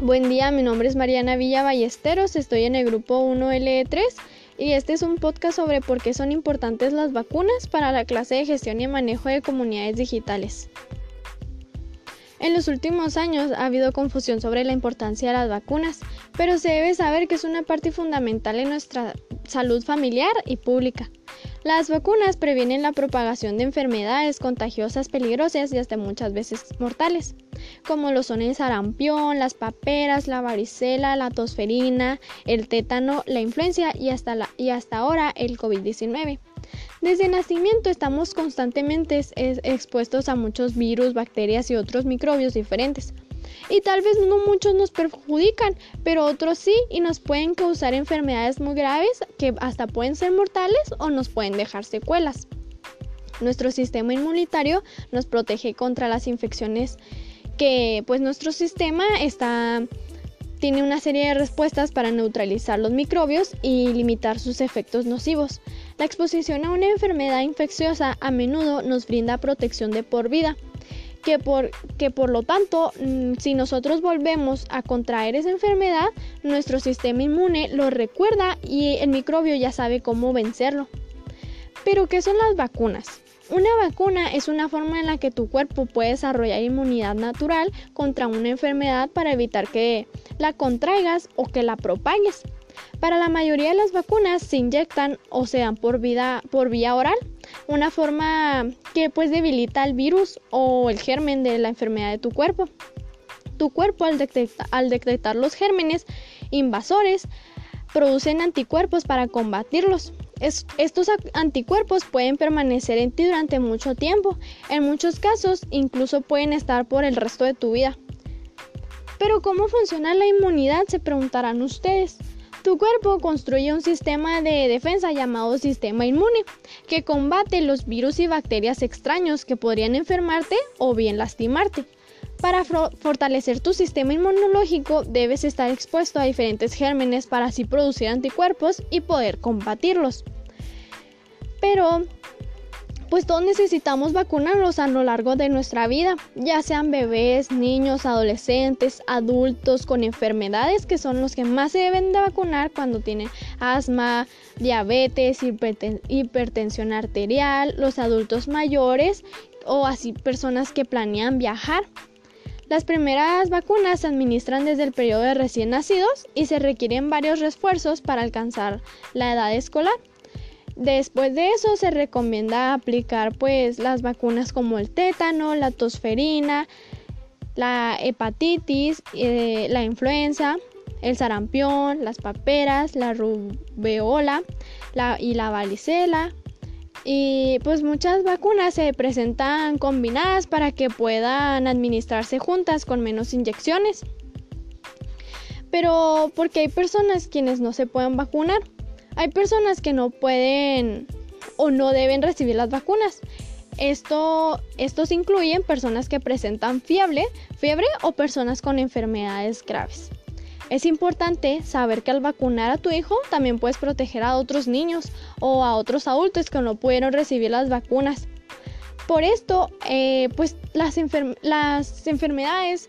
Buen día, mi nombre es Mariana Villa Ballesteros, estoy en el grupo 1LE3 y este es un podcast sobre por qué son importantes las vacunas para la clase de gestión y manejo de comunidades digitales. En los últimos años ha habido confusión sobre la importancia de las vacunas, pero se debe saber que es una parte fundamental en nuestra salud familiar y pública. Las vacunas previenen la propagación de enfermedades contagiosas peligrosas y hasta muchas veces mortales, como lo son el sarampión, las paperas, la varicela, la tosferina, el tétano, la influencia y hasta, y hasta ahora el COVID-19. Desde nacimiento estamos constantemente expuestos a muchos virus, bacterias y otros microbios diferentes y tal vez no muchos nos perjudican, pero otros sí y nos pueden causar enfermedades muy graves que hasta pueden ser mortales o nos pueden dejar secuelas. Nuestro sistema inmunitario nos protege contra las infecciones que pues nuestro sistema está tiene una serie de respuestas para neutralizar los microbios y limitar sus efectos nocivos. La exposición a una enfermedad infecciosa a menudo nos brinda protección de por vida que por, que por lo tanto, mm, si nosotros volvemos a contraer esa enfermedad, nuestro sistema inmune lo recuerda y el microbio ya sabe cómo vencerlo. Pero, ¿qué son las vacunas? Una vacuna es una forma en la que tu cuerpo puede desarrollar inmunidad natural contra una enfermedad para evitar que la contraigas o que la propagues. Para la mayoría de las vacunas se inyectan o se dan por, por vía oral, una forma que pues debilita el virus o el germen de la enfermedad de tu cuerpo. Tu cuerpo al, detectar los gérmenes invasores producen anticuerpos para combatirlos. estos anticuerpos pueden permanecer en ti durante mucho tiempo, en muchos casos incluso pueden estar por el resto de tu vida. Pero ¿cómo funciona la inmunidad? Se preguntarán ustedes. Tu cuerpo construye un sistema de defensa llamado sistema inmune, que combate los virus y bacterias extraños que podrían enfermarte o bien lastimarte. Para fortalecer tu sistema inmunológico debes estar expuesto a diferentes gérmenes para así producir anticuerpos y poder combatirlos. Pero pues todos necesitamos vacunarnos a lo largo de nuestra vida, ya sean bebés, niños, adolescentes, adultos con enfermedades que son los que más se deben de vacunar cuando tienen asma, diabetes, hipertensión arterial, los adultos mayores o así personas que planean viajar. Las primeras vacunas se administran desde el periodo de recién nacidos y se requieren varios refuerzos para alcanzar la edad escolar. Después de eso se recomienda aplicar pues las vacunas como el tétano, la tosferina, la hepatitis, eh, la influenza, el sarampión, las paperas, la rubeola y la varicela. Y pues muchas vacunas se presentan combinadas para que puedan administrarse juntas con menos inyecciones. Pero porque hay personas quienes no se pueden vacunar. Hay personas que no pueden o no deben recibir las vacunas. Esto, estos incluyen personas que presentan fiebre, fiebre o personas con enfermedades graves. Es importante saber que al vacunar a tu hijo también puedes proteger a otros niños o a otros adultos que no pudieron recibir las vacunas. Por esto, eh, pues las, las, enfermedades,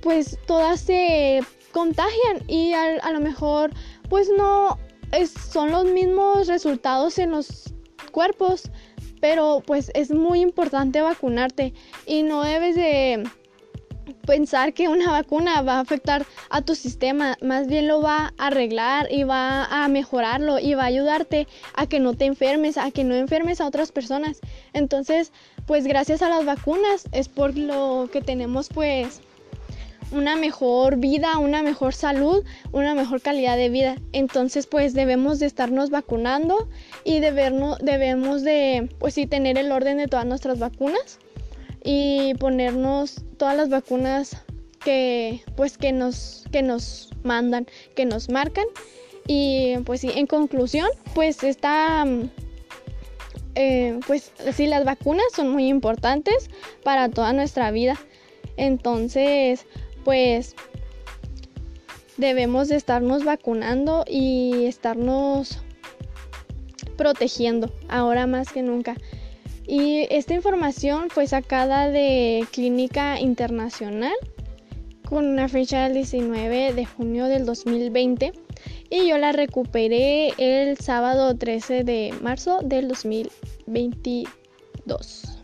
pues todas se contagian y a lo mejor, pues no, son los mismos resultados en los cuerpos, pero pues es muy importante vacunarte y no debes de pensar que una vacuna va a afectar a tu sistema, más bien lo va a arreglar y va a mejorarlo y va a ayudarte a que no te enfermes, a que no enfermes a otras personas. Entonces, pues gracias a las vacunas es por lo que tenemos pues una mejor vida, una mejor salud, una mejor calidad de vida. Entonces, pues debemos de estarnos vacunando y debemos de, pues sí, tener el orden de todas nuestras vacunas y ponernos todas las vacunas que, pues, que nos, que nos mandan, que nos marcan. Y pues sí, en conclusión, pues está... Eh, pues sí, las vacunas son muy importantes para toda nuestra vida. Entonces, pues debemos de estarnos vacunando y estarnos protegiendo ahora más que nunca. Y esta información fue sacada de Clínica Internacional con una fecha del 19 de junio del 2020 y yo la recuperé el sábado 13 de marzo del 2022.